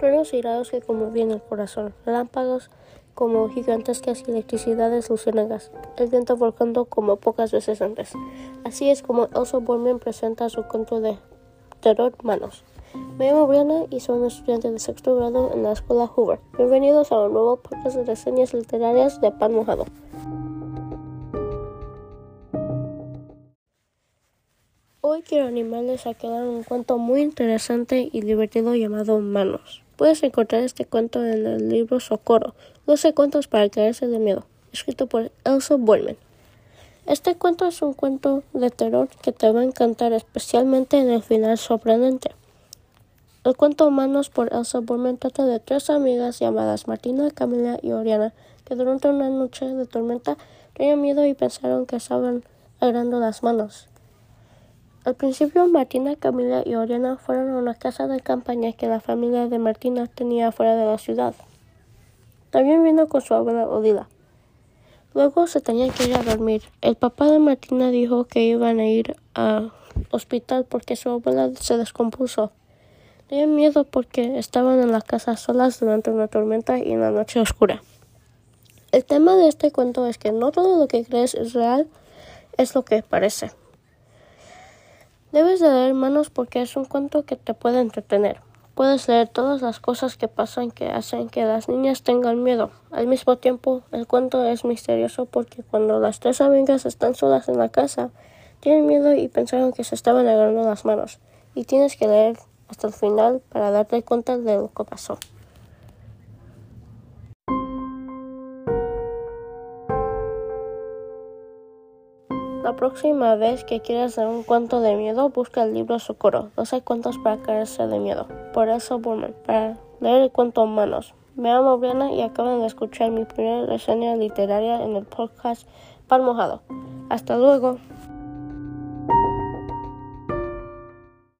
truenos y rayos que conmovían el corazón, relámpagos como gigantescas electricidades luciérnagas, el viento volcando como pocas veces antes. Así es como Elsa Borman presenta su cuento de terror Manos. Me llamo Brianna y soy un estudiante de sexto grado en la escuela Hoover. Bienvenidos a un nuevo podcast de reseñas literarias de Pan Mojado. Hoy quiero animarles a quedar un cuento muy interesante y divertido llamado Manos. Puedes encontrar este cuento en el libro Socorro, 12 cuentos para caerse de miedo, escrito por Elsa Bollman. Este cuento es un cuento de terror que te va a encantar, especialmente en el final sorprendente. El cuento Manos por Elsa Bollman trata de tres amigas llamadas Martina, Camila y Oriana, que durante una noche de tormenta tenían miedo y pensaron que estaban agarrando las manos. Al principio Martina, Camila y Oriana fueron a una casa de campaña que la familia de Martina tenía fuera de la ciudad. También vino con su abuela Odila. Luego se tenían que ir a dormir. El papá de Martina dijo que iban a ir al hospital porque su abuela se descompuso. Tenían miedo porque estaban en la casa solas durante una tormenta y en la noche oscura. El tema de este cuento es que no todo lo que crees es real, es lo que parece. Debes de leer Manos porque es un cuento que te puede entretener. Puedes leer todas las cosas que pasan que hacen que las niñas tengan miedo. Al mismo tiempo, el cuento es misterioso porque cuando las tres amigas están solas en la casa, tienen miedo y pensaron que se estaban agarrando las manos. Y tienes que leer hasta el final para darte cuenta de lo que pasó. La próxima vez que quieras leer un cuento de miedo, busca el libro Socorro, 12 cuentos para caerse de miedo, por eso Burman, para leer el cuento Manos. Me llamo Brianna y acaban de escuchar mi primera reseña literaria en el podcast Pan Mojado. Hasta luego.